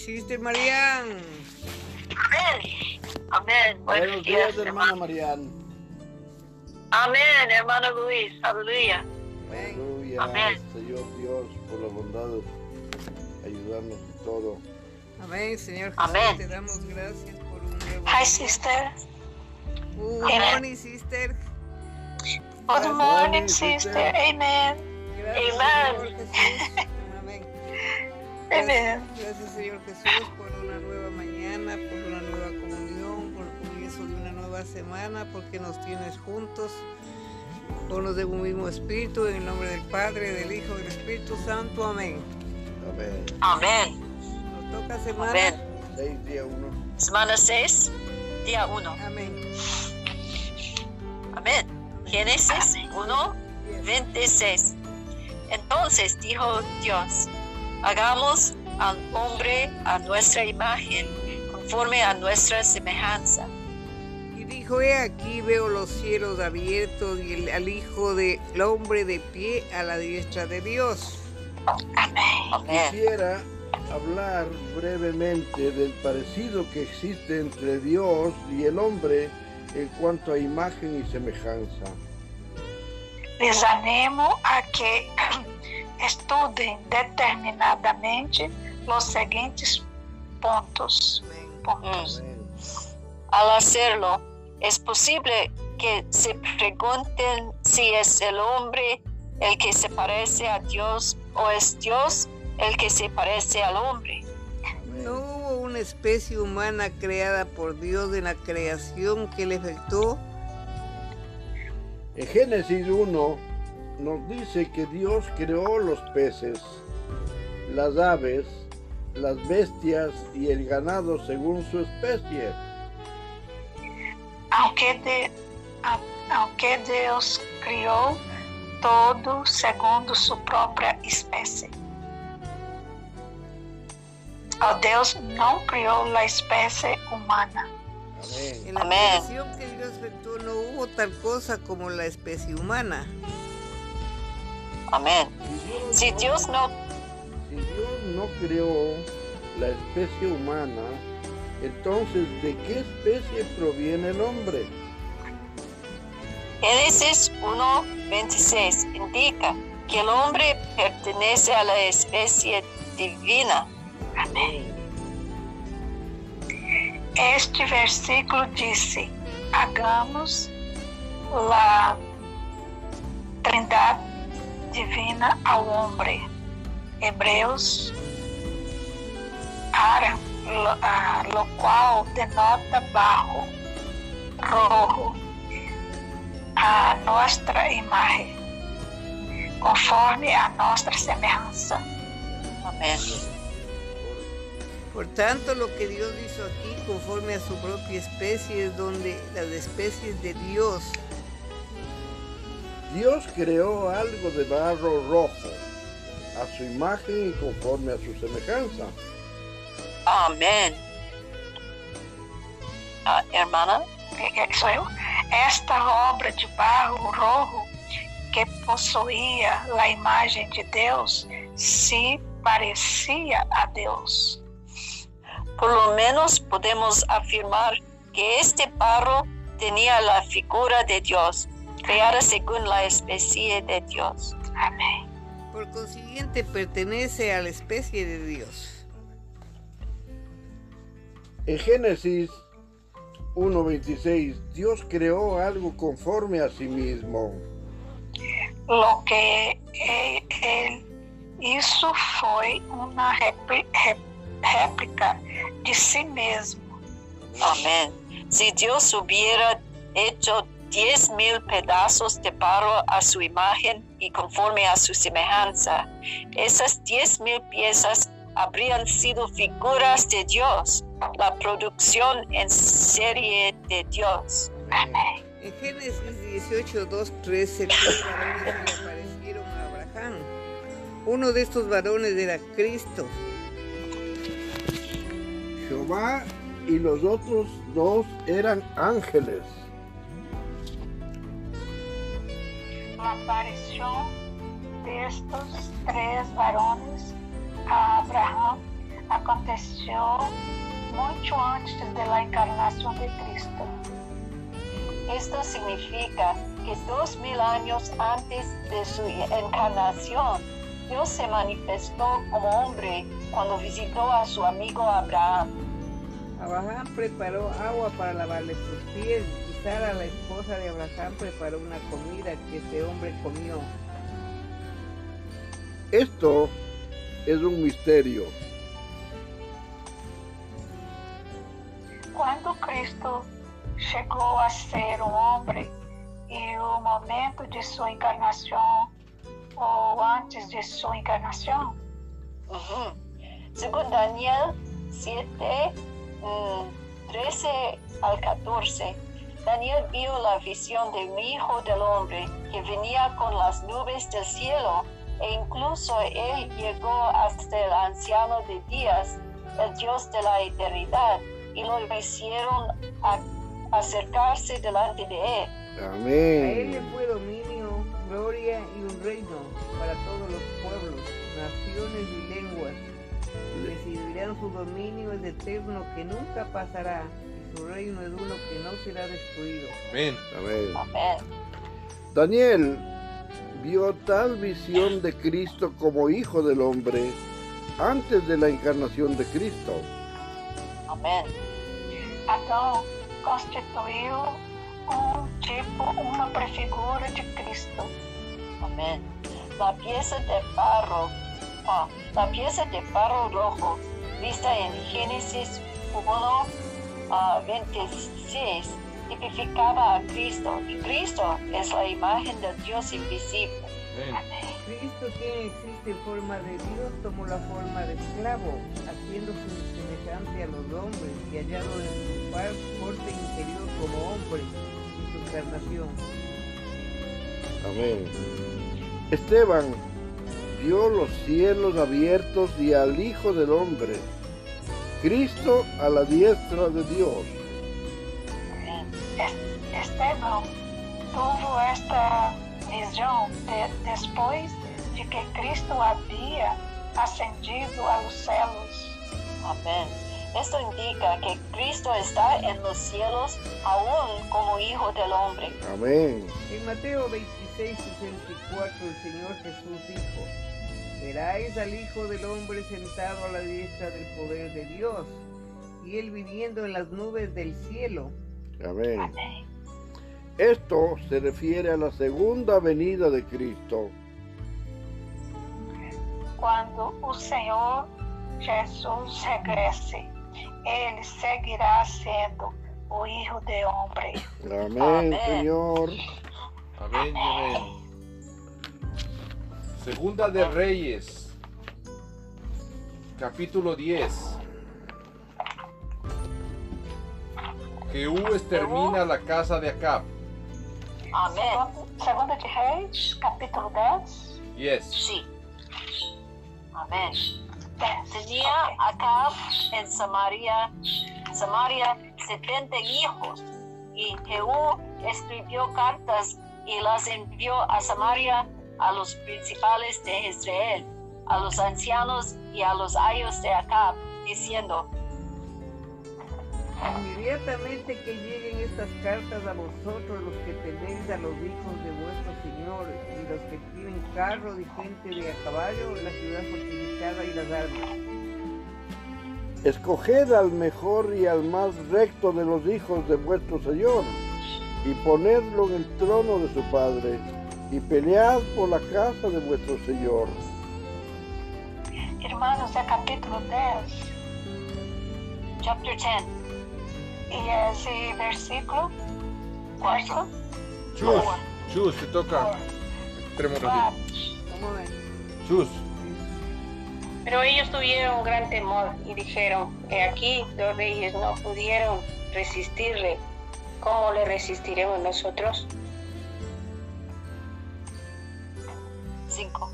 Sister Marian. Amén. Amén. Buenos días, hermana Marian. Amén, hermano Luis. Aleluya. Aleluya. Amén. Señor Dios, por la bondad de ayudarnos en todo. Amén, Señor Jesús. Amén. Te damos gracias por un nuevo Hi, sister. Good Amen. morning, sister. Good morning, sister. Amen. Gracias, Amen. Amén. Gracias, Señor Jesús, por una nueva mañana, por una nueva comunión, por el comienzo de una nueva semana, porque nos tienes juntos, unos de un mismo espíritu, en el nombre del Padre, del Hijo y del Espíritu Santo. Amén. Amén. Amén. Nos toca semana. Amén. Seis día uno. Semana 6, día 1. Amén. Amén. Génesis 1, 26. Entonces dijo Dios, hagamos al hombre a nuestra imagen, conforme a nuestra semejanza. Y dijo, he aquí veo los cielos abiertos y el, al Hijo del Hombre de pie a la diestra de Dios. Amén. Amén. Quisiera hablar brevemente del parecido que existe entre Dios y el hombre en cuanto a imagen y semejanza. Les animo a que estudem determinadamente los seguintes pontos. pontos. Amén. Al hacerlo, es posible que se pregunten si es el hombre el que se parece a Dios o es Dios el que se parece al hombre. No hubo una especie humana creada por Dios en la creación que le efectuó. En Génesis 1 nos dice que Dios creó los peces, las aves, las bestias y el ganado según su especie. Aunque, de, a- aunque Deus criou todo segundo sua própria espécie. O Deus não criou a espécie humana. Amén. En la Amén. creación que Dios efectuó no hubo tal cosa como la especie humana. Amén. Si Dios no, Si Dios no creó la especie humana, entonces ¿de qué especie proviene el hombre? Génesis 1.26 indica que el hombre pertenece a la especie divina. Este versículo disse: hagamos a trindade divina ao homem. Hebreus, ara, lo, ah, lo qual denota barro, rojo, a nossa imagem, conforme a nossa semelhança. Amén. Por tanto, lo que Dios hizo aquí, conforme a su propia especie, es donde las especies de Dios Dios creó algo de barro rojo, a su imagen y conforme a su semejanza. Amén. Ah, hermana, sou eu, esta obra de barro rojo que possuía a imagem de Deus se parecia a Deus. por lo menos podemos afirmar que este barro tenía la figura de Dios, creada según la especie de Dios. Amém. Por consiguiente, pertenece a la especie de Dios. En Génesis 1.26, Dios creó algo conforme a sí mismo. Lo que eh, foi uma répli- ré- réplica de si mesmo. Amén. Si Dios hubiera hecho diez mil pedazos de barro a su imagen y conforme a su semejanza, esas diez mil piezas habrían sido figuras de Dios, la producción en serie de Dios. Amém. En Génesis 18, 2, 3, se tres varones se le aparecieron a Abraham. Uno de estos varones era Cristo. Jehová y los otros dos eran ángeles. La aparición de estos tres varones a Abraham aconteceu muito antes da encarnação de Cristo. Esto significa que dos mil años antes de su encarnación, Dios se manifestó como hombre cuando visitó a su amigo Abraham. Abraham preparó agua para lavarle sus pies Sara, la esposa de Abraham, preparó una comida que ese hombre comió. Esto es un misterio. Quando Cristo chegou a ser um homem e o momento de sua encarnação ou antes de sua encarnação, Ujú. Según Daniel 7, mm, 13 al 14, Daniel vio la visión de un hijo del hombre que venía con las nubes del cielo e incluso él llegó hasta el anciano de días, el Dios de la eternidad, y lo hicieron a- acercarse delante de él. A él le Amén. fue dominio, gloria y un reino para todos los pueblos, naciones y lenguas. Recibirán su dominio es eterno que nunca pasará su reino es uno que no será destruido. Amén. Amén. Amén. Daniel vio tal visión de Cristo como hijo del hombre antes de la encarnación de Cristo. Amén. Adão constituiu um tipo, uma prefigura de Cristo. Amén. La pieza de barro, ah, la pieza de barro rojo, vista en Génesis 1, ah, 26, tipificaba a Cristo, y Cristo es la imagen del Dios invisible. Cristo quien existe en forma de Dios tomó la forma de esclavo, haciéndose semejante a los hombres y hallado en su porte interior como hombre y su encarnación. Amén. Esteban vio los cielos abiertos y al Hijo del Hombre, Cristo a la diestra de Dios. Estevão tuvo esta visão de, depois de que Cristo havia ascendido aos céus. Amén. Esto indica que Cristo está en los cielos aún como Hijo del Hombre. Amén. En Mateo 26, 64 el Señor Jesús dijo, veráis al Hijo del Hombre sentado a la diestra del poder de Dios, y él viniendo en las nubes del cielo. Amén. Esto se refiere a la segunda venida de Cristo. Quando o Senhor Jesus regresse, ele seguirá sendo o Hijo de Hombre. Amén, Amén. Señor. Amén y amén. Segunda de Reyes, capítulo 10. Jehú extermina la casa de Acab. Amén. Segunda de Reis, capítulo 10. Yes. Sí. Amén. 10. Tenía. Acab en Samaria, Samaria 70 hijos y Jehú escribió cartas y las envió a Samaria a los principales de Israel, a los ancianos y a los ayos de Acab, diciendo, Inmediatamente que lleguen estas cartas a vosotros los que tenéis a los hijos de vuestro Señor y los que tienen carros y gente de a caballo, la ciudad fortificada y las armas. Escoged al mejor y al más recto de los hijos de vuestro Señor y ponedlo en el trono de su Padre y pelead por la casa de vuestro Señor. Irmãos, é capítulo 10. chapter 10, E esse versículo, cuarto, Chus, Chus, te toca. Extremo ratito. quatro. ¿Cómo ven? Chus. Pero ellos tuvieron un gran temor y dijeron, he aquí los reyes no pudieron resistirle, ¿cómo le resistiremos nosotros? 5.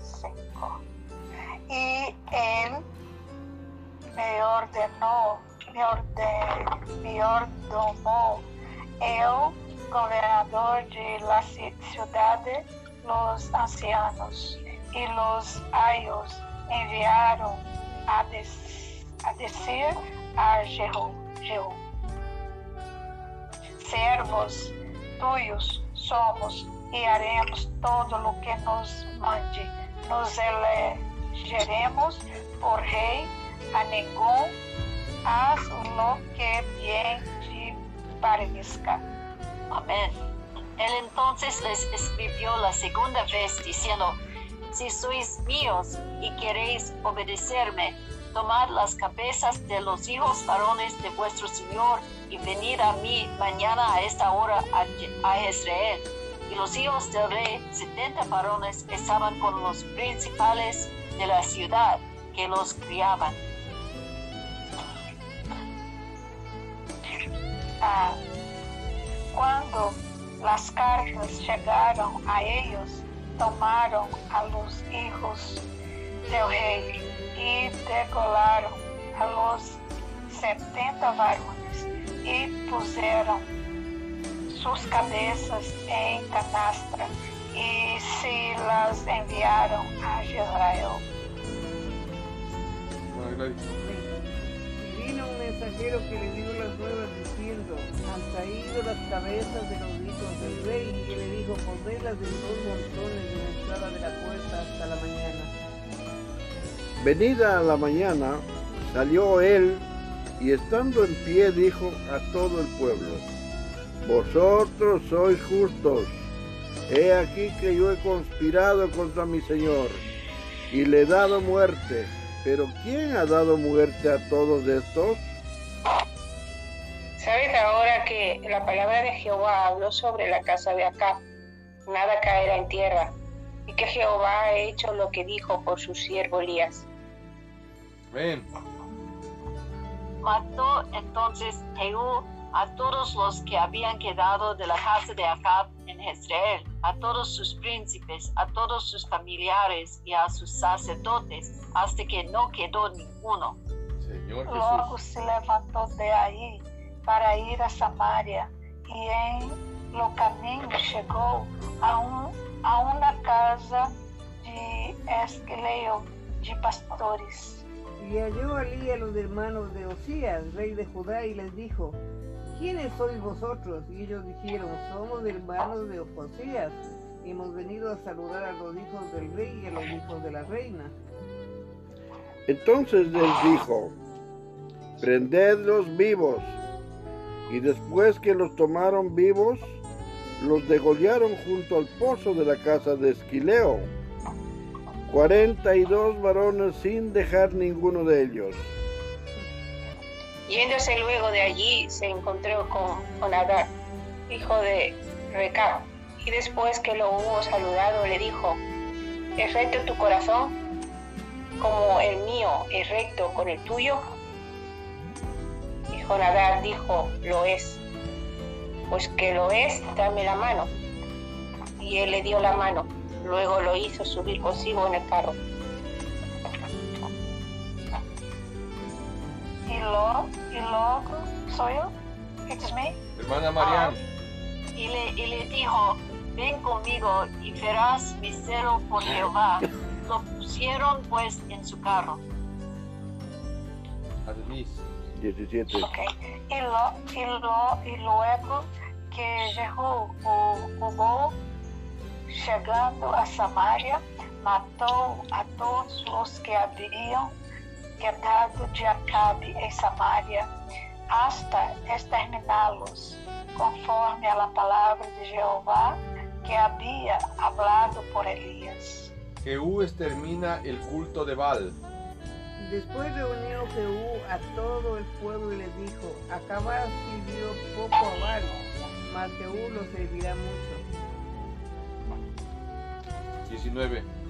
cinco. E ele me ordenou, me, orde, me ordenou, eu, governador de la ci- cidade, los ancianos e los ayos enviaram a, des, a decir a Jehú, Jehú, servos tuyos somos e haremos todo o que nos mande. Nos elegeremos por rei a nenhum, haz lo que bien te parezca. Amén. Él entonces les escribió la segunda vez diciendo, si sois míos y queréis obedecerme, tomad las cabezas de los hijos varones de vuestro Señor y venid a mí mañana a esta hora a, a Israel. Y los hijos del rey, setenta varones, estaban con los principales de la ciudad que los criaban. Ah, cuando las cartas llegaron a ellos, tomaron a los hijos del rey y degolaron a los setenta varones y pusieron sus cabezas en canastra y se las enviaron a Israel. Y vino un mensajero que le dio las nuevas diciendo, han caído las cabezas de los hijos del rey, y le dijo, ponedlas en dos montones de la entrada de la puerta hasta la mañana. Venida a la mañana, salió él y estando en pie dijo a todo el pueblo, Vosotros sois justos, he aquí que yo he conspirado contra mi Señor y le he dado muerte, pero ¿quién ha dado muerte a todos estos? ¿Sabes ahora que la palabra de Jehová habló sobre la casa de Acab? Nada caerá en tierra, y que Jehová ha hecho lo que dijo por su siervo Elías. Amén. Mató entonces a todos los que habían quedado de la casa de Acab en Jezreel, a todos sus príncipes, a todos sus familiares y a sus sacerdotes, hasta que no quedó ninguno. Señor Logo Jesús. se levantou de aí para ir a Samaria e em lo caminho chegou a, um, a uma casa de Esquileo de pastores. Y halló allí a los hermanos de Osías, rey de Judá, y les dijo, ¿quiénes sois vosotros? Y ellos dijeron, somos hermanos de Osías, hemos venido a saludar a los hijos del rey y a los hijos de la reina. Entonces les dijo, prendedlos vivos. Y después que los tomaron vivos, los degollaron junto al pozo de la casa de Esquileo. Cuarenta y dos varones sin dejar ninguno de ellos. Yéndose luego de allí, se encontró con Jonadab, hijo de Recab, y después que lo hubo saludado, le dijo, ¿es recto tu corazón como el mío es recto con el tuyo? Y Jonadab dijo, lo es. Pues que lo es, dame la mano. Y él le dio la mano. Luego lo hizo subir consigo en el carro. E, lo, e logo, sou eu? It's me? Hermana Marian. Y le, y le dijo, ven conmigo y verás mi celo por Jehová. Lo pusieron pues en su carro. Admis. 17. Ok. E, lo, e, lo, e luego que Jehu o roubou, chegando a Samaria, matou a todos os que haviam de Acabe em Samaria, hasta exterminá-los, conforme a la palavra de Jeová que havia hablado por Elias. Jehú extermina el culto de Baal. Después reunió Jehú a todo el pueblo y les dijo, Acabad sirvió poco a Baal, mas Jehú lo servirá mucho. 19.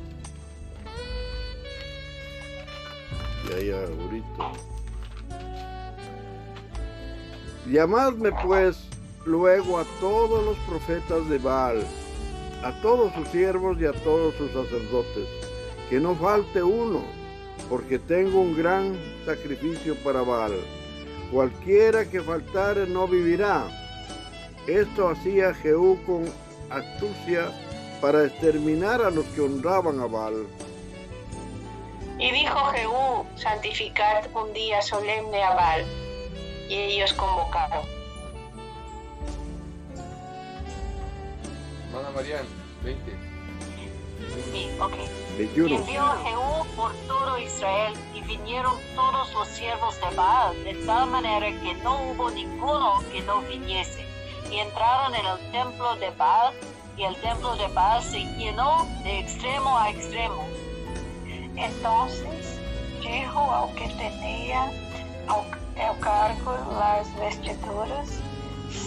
Llamadme pues luego a todos los profetas de Baal, a todos sus siervos y a todos sus sacerdotes, que no falte uno, porque tengo un gran sacrificio para Baal. Cualquiera que faltare no vivirá. Esto hacía Jehú con astucia para exterminar a los que honraban a Baal. Y dijo Jehú, santificad un día solemne a Baal. Y ellos convocaron. Hermana Marian, 20. Sí, ok. Y 21. envió Jehú por todo Israel y vinieron todos los siervos de Baal, de tal manera que no hubo ninguno que no viniese. Y entraron en el templo de Baal, y el templo de Baal se llenó de extremo a extremo. Entonces dijo ao que tenía ao, cargo las vestiduras,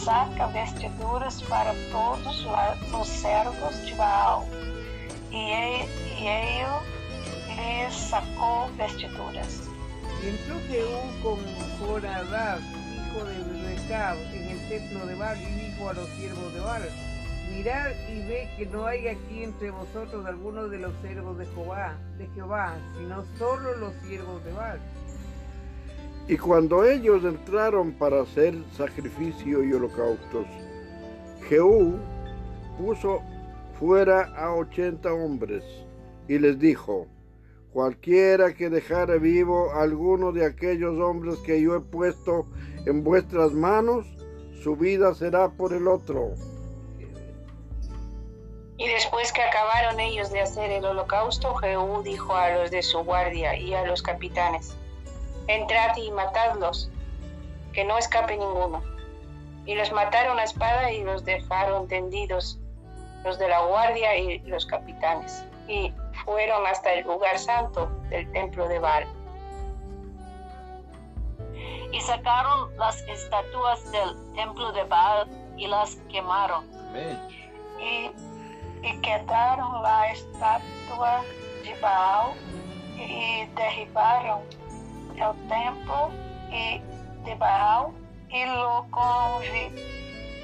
saca vestiduras para todos los servos de Baal. E, e- ele lhes sacou vestiduras. Entró Jehú con Jonadab, hijo de Recab, en el templo de Baal, y dijo a los siervos de Baal, mirad y ve que no hay aquí entre vosotros alguno de los siervos de Jehová, de Jehová, sino solo los siervos de Baal. Y cuando ellos entraron para hacer sacrificio y holocaustos, Jehú puso fuera a ochenta hombres y les dijo, cualquiera que dejare vivo alguno de aquellos hombres que yo he puesto en vuestras manos, su vida será por el otro. Y después que acabaron ellos de hacer el holocausto, Jehú dijo a los de su guardia y a los capitanes, entrad y matadlos, que no escape ninguno. Y los mataron a espada y los dejaron tendidos, los de la guardia y los capitanes, y fueron hasta el lugar santo del templo de Baal. Y sacaron las estatuas del templo de Baal y las quemaron. Amén. E quedaram lá a estátua de Baal e derribaram o templo e de Baal e lo convi,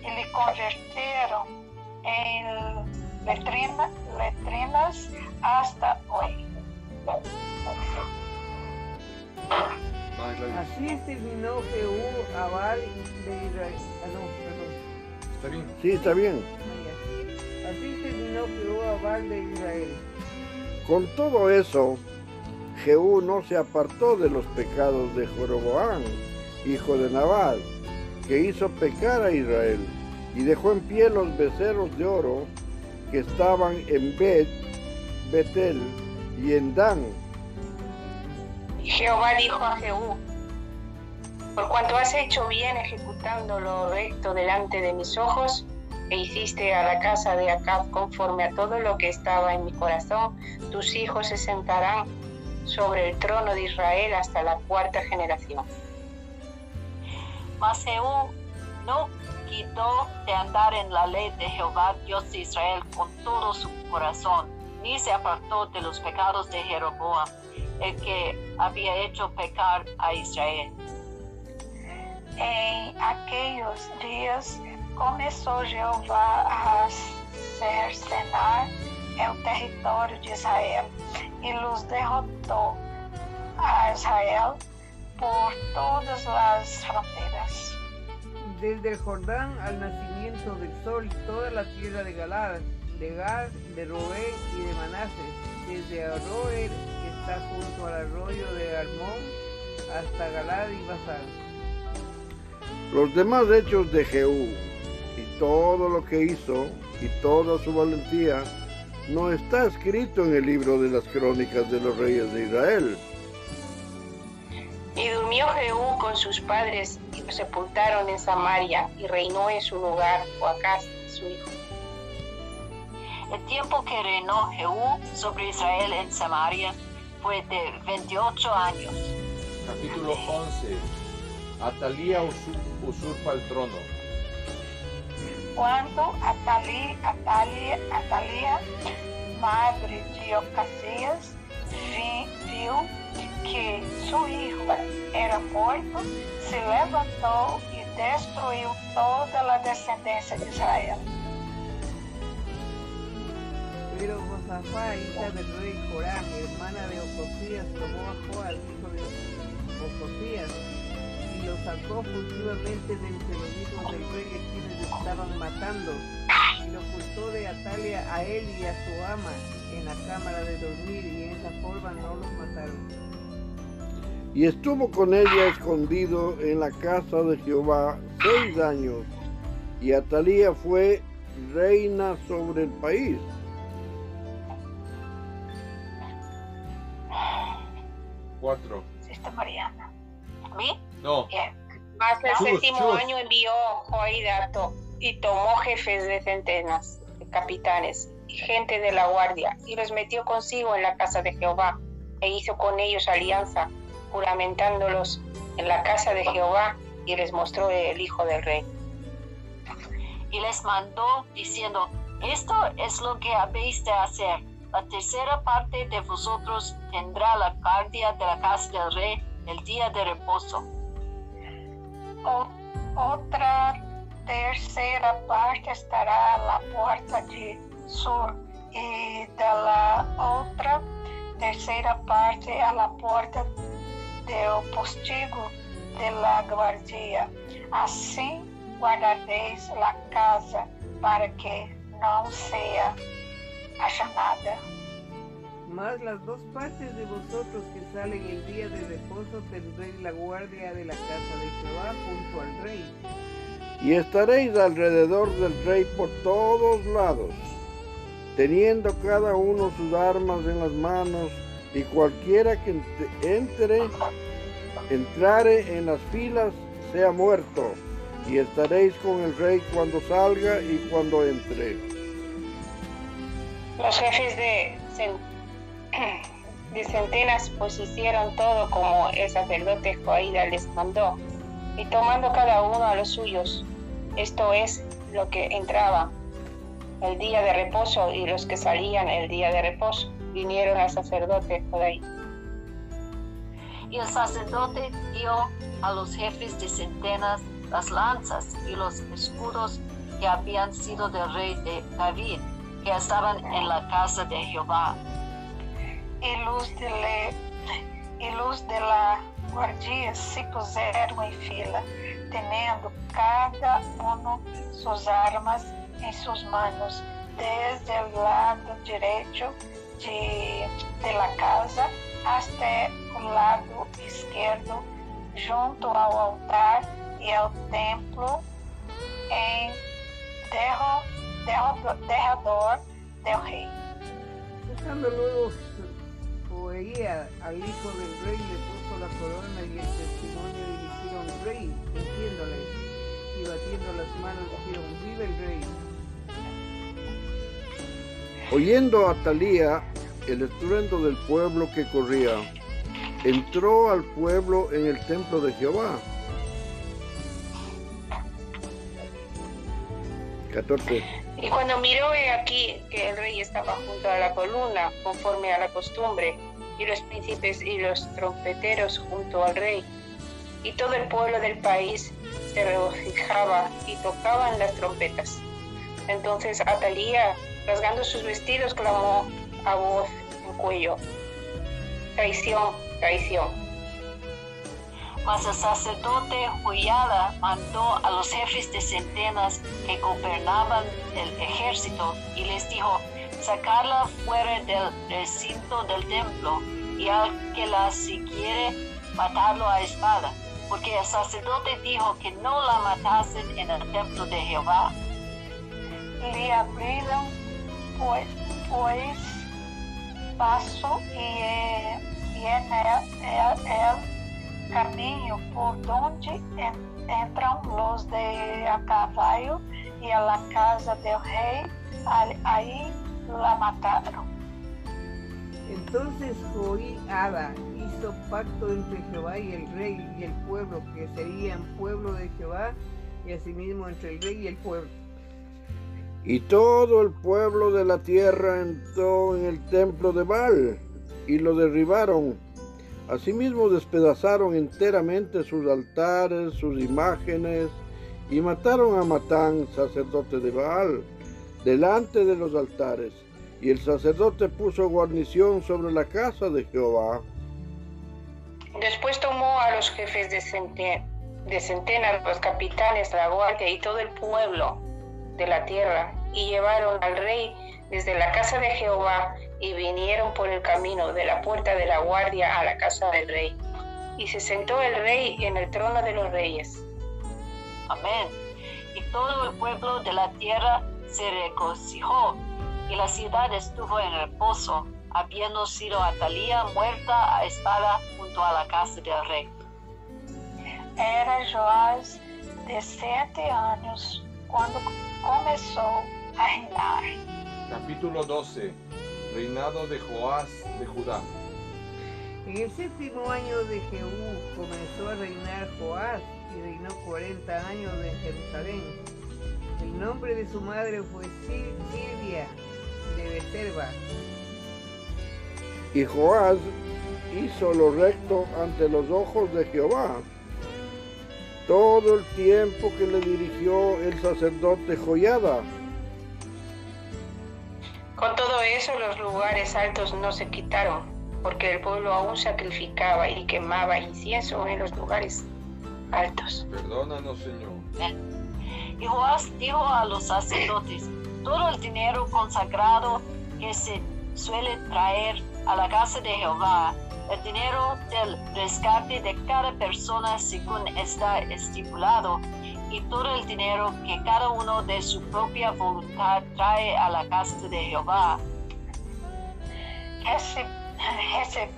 e lhe converteram em letrina, letrinas hasta hoy. Hermana Gladys, Así exterminó Jehú a Baal de Israel. Ah, no, perdón. ¿Está bien? Sí, está bien. Así terminó Jehú de Israel. Con todo eso, Jehú no se apartó de los pecados de Joroboán, hijo de Nabat, que hizo pecar a Israel, y dejó en pie los becerros de oro que estaban en Bet, Betel y en Dan. Y Jehová dijo a Jehú, por cuanto has hecho bien ejecutando lo recto delante de mis ojos, hiciste a la casa de Acab conforme a todo lo que estaba en mi corazón, tus hijos se sentarán sobre el trono de Israel hasta la cuarta generación. Mas Jehú no quitó de andar en la ley de Jehová, Dios de Israel, con todo su corazón, ni se apartó de los pecados de Jeroboam, el que había hecho pecar a Israel. Em aqueles dias começou Jeová a cercenar o território de Israel e los derrotou a Israel por todas as fronteiras. Desde el Jordán al nacimiento del sol, toda la tierra de Galad, de Gad, de Robén y de Manases, desde Aroer, que está junto al arroyo de Armón, hasta Galad y Basán. Los demás hechos de Jehú todo lo que hizo y toda su valentía no está escrito en el libro de las crónicas de los reyes de Israel. Y durmió Jehú con sus padres y lo sepultaron en Samaria y reinó en su lugar Joacás, su hijo. El tiempo que reinó Jehú sobre Israel en Samaria fue de 28 años. Capítulo 11. Atalía usu- usurpa el trono. Quando Atali, Atalia, Atalia, madre de Ocasias, vi- viu que seu hijo era morto, se levantou e destruiu toda a descendência de Israel. Pero Josafá, hija del rey Joram, hermana de Ocosías, tomó a Joas, hijo de Ocosías, y lo sacó furtivamente de entre los hijos del rey a quienes estaban matando, y lo ocultó de Atalia a él y a su ama en la cámara de dormir y en esa forma no los mataron. Y estuvo con ella escondido en la casa de Jehová seis años, y Atalía fue reina sobre el país. Cuatro. Sister Mariana. No. El Chus, séptimo chus. año envió Joaida to- y tomó jefes de centenas, de capitanes y gente de la guardia, y los metió consigo en la casa de Jehová, e hizo con ellos alianza, juramentándolos en la casa de Jehová, y les mostró el hijo del rey. y les mandó diciendo, esto es lo que habéis de hacer. La tercera parte de vosotros tendrá la guardia de la casa del rey el día de reposo. O- Otra terceira parte estará à porta de sur e da outra terceira parte à porta do postigo de la guardia. Assim guardareis a casa para que não seja achanada. Más las dos partes de vosotros que salen el día de reposo tendréis la guardia de la casa de Jehová junto al rey. Y estaréis alrededor del rey por todos lados, teniendo cada uno sus armas en las manos, y cualquiera que ent- entre, entrare en las filas, sea muerto, y estaréis con el rey cuando salga y cuando entre. Los jefes de, centenas pues hicieron todo como el sacerdote Joaida les mandó, y tomando cada uno a los suyos, esto es lo que entraba el día de reposo y los que salían el día de reposo, vinieron al sacerdote Joaida. Y el sacerdote dio a los jefes de centenas las lanzas y los escudos que habían sido del rey de David, que estaban en la casa de Jehová. E luz de, le, e luz de la guardia se puseram em fila, tendo cada uno suas armas em suas manos, desde o lado direito de, de la casa até o lado esquerdo, junto ao altar e ao templo, em derro, derro, derredor del rei. Joía al hijo del rey le puso la corona y el testimonio y le hicieron rey, ungiéndole y batiendo las manos dijeron, vive el rey. Oyendo Atalía el estruendo del pueblo que corría, entró al pueblo en el templo de Jehová. 14. Y cuando miró he aquí que el rey estaba junto a la columna, conforme a la costumbre, y los príncipes y los trompeteros junto al rey, y todo el pueblo del país se regocijaba y tocaban las trompetas. Entonces Atalía, rasgando sus vestidos, clamó a voz en cuello, traición, traición. Mas el sacerdote Joiada mandó a los jefes de centenas que gobernaban el ejército y les dijo, sacarla fuera del recinto del templo y al que la siguiere matarlo a espada, porque el sacerdote dijo que no la matasen en el templo de Jehová. lhe abriram, pois, pois passo e é, e é, ne- é, é caminho por donde en- entram los de a cavallo e a la casa del rei, al- aí la mataram. Entonces Joiada hizo pacto entre Jehová y el rey y el pueblo, que serían pueblo de Jehová, y asimismo entre el rey y el pueblo. Y todo el pueblo de la tierra entró en el templo de Baal y lo derribaron. Asimismo despedazaron enteramente sus altares, sus imágenes, y mataron a Matán, sacerdote de Baal, delante de los altares. Y el sacerdote puso guarnición sobre la casa de Jehová. Después tomó a los jefes de, cente- de centenas, los capitanes, la guardia y todo el pueblo de la tierra, y llevaron al rey desde la casa de Jehová y vinieron por el camino de la puerta de la guardia a la casa del rey. Y se sentó el rey en el trono de los reyes. Amén. Y todo el pueblo de la tierra se regocijó y la ciudad estuvo en reposo, habiendo sido Atalía muerta a espada junto a la casa del rey. Era Joás de siete años cuando comenzó a reinar. Capítulo 12. Reinado de Joás de Judá. En el séptimo año de Jehú comenzó a reinar Joás y reinó 40 años en Jerusalén. El nombre de su madre fue Sil- Silvia de Becerba. Y Joás hizo lo recto ante los ojos de Jehová todo el tiempo que le dirigió el sacerdote Joyada. Con todo eso los lugares altos no se quitaron, porque el pueblo aún sacrificaba y quemaba incienso en los lugares altos. Perdónanos, Señor. Y Joás dijo a los sacerdotes, todo el dinero consagrado que se suele traer a la casa de Jehová, el dinero del rescate de cada persona según está estipulado, y todo el dinero que cada uno de su propia voluntad trae a la casa de Jehová,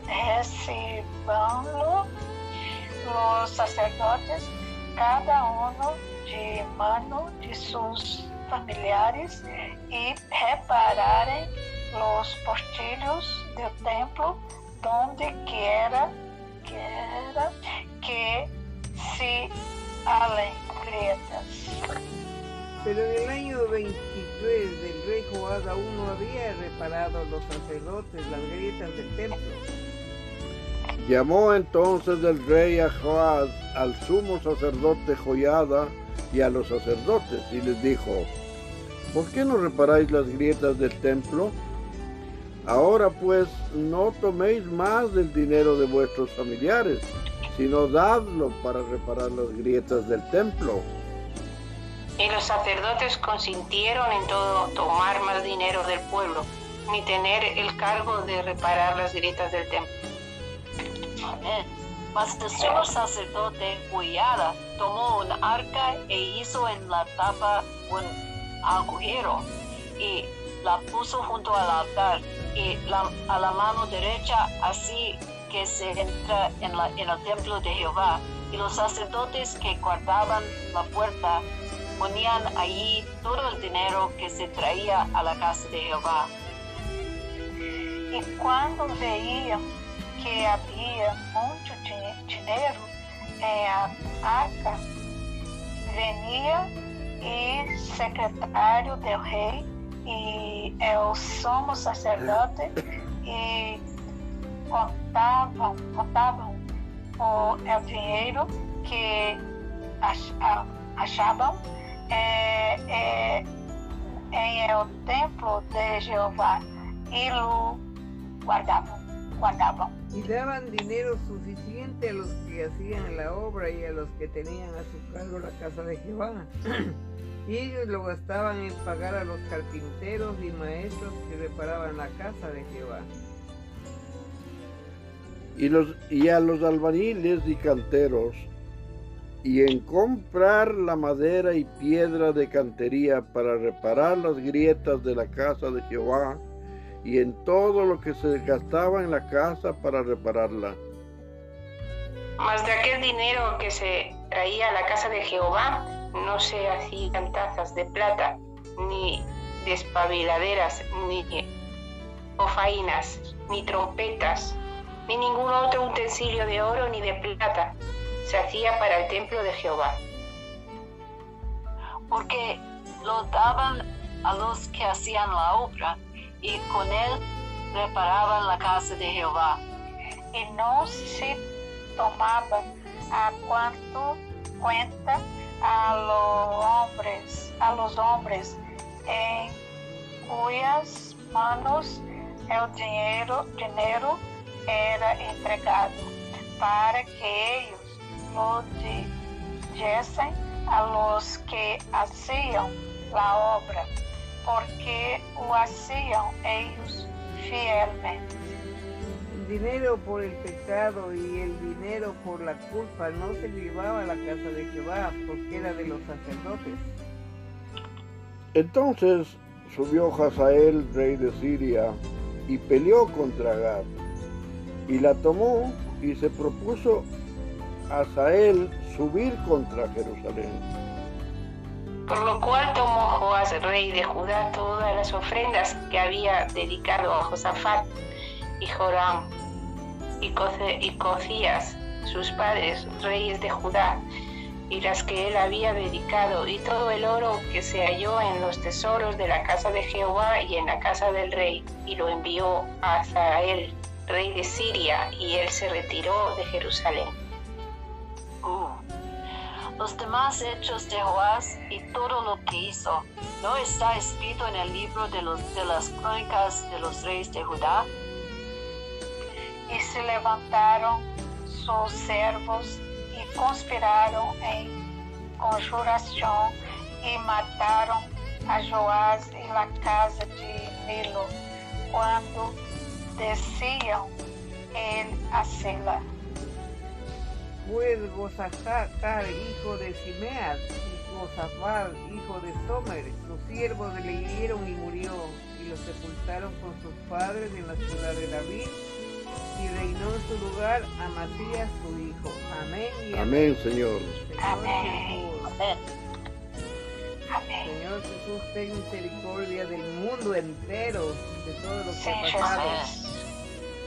Recebam-lo los sacerdotes, cada uno de mano de sus familiares, y repararem los portillos del templo donde quiera, quiera que se halen grietas. Pero en el año 23 del rey Joás aún no había reparado a los sacerdotes las grietas del templo. Llamó entonces el rey a Joás al sumo sacerdote Joyada y a los sacerdotes y les dijo, ¿por qué no reparáis las grietas del templo? Ahora pues no toméis más del dinero de vuestros familiares, sino dadlo para reparar las grietas del templo. Y los sacerdotes consintieron en todo tomar más dinero del pueblo, ni tener el cargo de reparar las grietas del templo. Amén. Mas el sumo sacerdote Joiada tomó un arca e hizo en la tapa un agujero y la puso junto al altar y la- a la mano derecha así que se entra en, en el templo de Jehová. Y los sacerdotes que guardaban la puerta ponían allí todo el dinero que se traía a la casa de Jehová. E quando veíam que havia muito di- dinheiro em a arca, venia e secretário do rei e o sumo sacerdote e contavam, contavam o, o dinheiro que achavam é, é, em o templo de Jeová. E o guardavam, Y daban dinero suficiente a los que hacían la obra y a los que tenían a su cargo la casa de Jehová. y ellos lo gastaban en pagar a los carpinteros y maestros que reparaban la casa de Jehová. y, los, y a los albañiles y canteros, y en comprar la madera y piedra de cantería para reparar las grietas de la casa de Jehová, y en todo lo que se gastaba en la casa para repararla. Mas de aquel dinero que se traía a la casa de Jehová no se hacían tazas de plata, ni despabiladeras, ni ofainas, ni trompetas, ni ningún otro utensilio de oro ni de plata. Se hacía para el templo de Jehová. porque lo daban a los que hacían la obra y con él reparaban la casa de Jehová. E não se tomava a quanto cuenta a los hombres, a los hombres em cuyas manos o dinheiro, dinheiro era entregado, para que eles lo dissessem a los que hacían la obra, porque o hacían ellos fielmente. El dinero por el pecado y el dinero por la culpa no se llevaba a la casa de Jehová porque era de los sacerdotes. Entonces subió Hazael, rey de Siria, y peleó contra Gad, y la tomó y se propuso a Hazael subir contra Jerusalén. Por lo cual tomó Joás, rey de Judá, todas las ofrendas que había dedicado a Josafat y Joram y, Coce- y Cocías, sus padres, reyes de Judá, y las que él había dedicado, y todo el oro que se halló en los tesoros de la casa de Jehová y en la casa del rey, y lo envió a Azael, rey de Siria, y él se retiró de Jerusalén. Los demás hechos de Joás y todo lo que hizo, ¿no está escrito en el libro de, los, de las crónicas de los reyes de Judá? E se levantaram sus servos e conspiraram em conjuração e mataram a Joás em la casa de Milo, quando desciam ele a. Pues Gozajar, hijo de Simead, y Gozafar, hijo de Somer, los siervos le hirieron y murió, y lo sepultaron con sus padres en la ciudad de David, y reinó en su lugar Amasías su hijo. Amén y Amén, Señor. Señor Amén. Jesús, Amén. Señor Jesús, ten misericordia del mundo entero, de todo lo que ha pasado.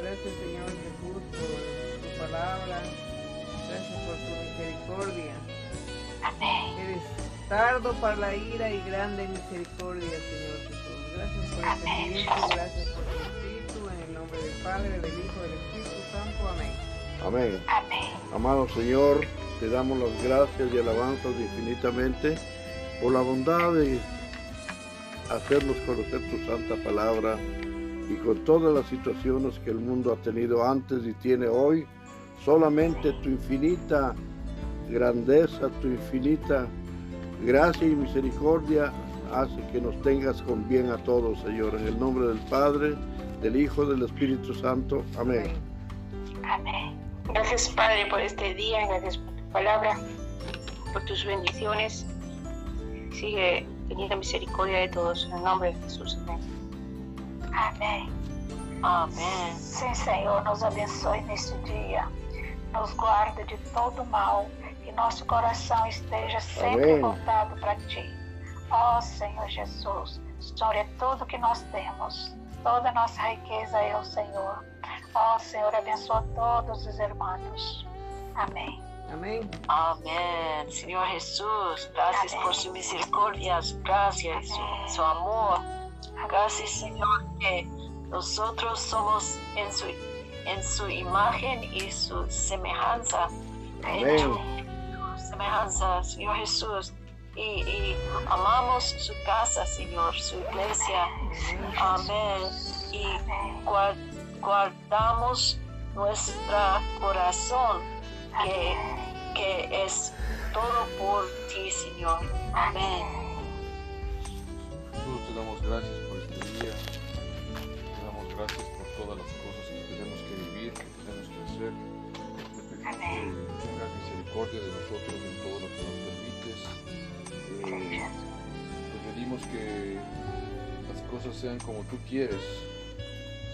Gracias, Señor Jesús, por tu palabra. Gracias por tu misericordia. Amém. Eres tardo para la ira y grande misericordia, Señor Jesús. Gracias por este Amén. tiempo, gracias por tu Espíritu, en el nombre del Padre, del Hijo, del Espíritu Santo. Amén. Amén. Amém. Amado Señor, te damos las gracias y alabanzas infinitamente por la bondad de hacernos conocer tu santa palabra y con todas las situaciones que el mundo ha tenido antes y tiene hoy, solamente tu infinita grandeza, tu infinita gracia y misericordia hace que nos tengas con bien a todos, Señor, en el nombre del Padre, del Hijo, del Espíritu Santo. Amén. Amém. Gracias Padre por este día, gracias por tu palabra, por tus bendiciones. Sigue teniendo misericordia de todos en el nombre de Jesús. Amén. Amém. Amén. Sim, Senhor, nos abençoe neste dia. Nos guarda de todo mal. Que nosso coração esteja sempre Amém. voltado para Ti. Ó Senhor Jesus, o Senhor é tudo que nós temos. Toda nossa riqueza é o Senhor. Ó Senhor, abençoa todos os irmãos. Amém. Amén. Amén. Señor Jesús, gracias por su misericordia, su gracia y su, su amor. Gracias, Señor, que nosotros somos en su, en su imagen y su semejanza. Amén. En tu semejanza, Señor Jesús. Y, y amamos su casa, Señor, su iglesia. Amén. Y guar- guardamos nuestro corazón, que, que es todo por ti, Señor. Amén. Jesús, te damos gracias por este día. Te gracias por todas las cosas que tenemos que vivir, que tenemos que hacer. Te pedimos que tengas misericordia de nosotros en todo lo que nos permites. Eh, te pedimos que las cosas sean como tú quieres.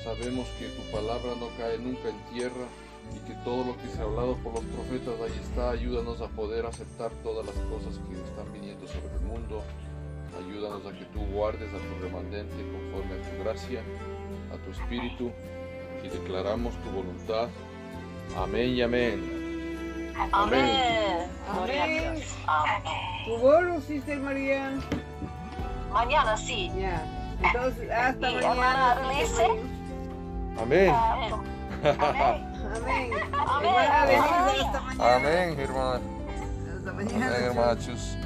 Sabemos que tu palabra no cae nunca en tierra y que todo lo que se ha hablado por los profetas ahí está. Ayúdanos a poder aceptar todas las cosas que están viniendo sobre el mundo. Ayúdanos a que tú guardes a tu remanente conforme a tu gracia, a tu espíritu, y declaramos tu voluntad. Amén y amén. Amén. Amén. ¿Tu bolo, Sister María? Mañana sí. Ya. Entonces, hasta Y mañana. Amén. Amén. Amén. Amén. Hermana Denise, hasta mañana. Amén, hermana. Hasta mañana. Amén, hermana Chus.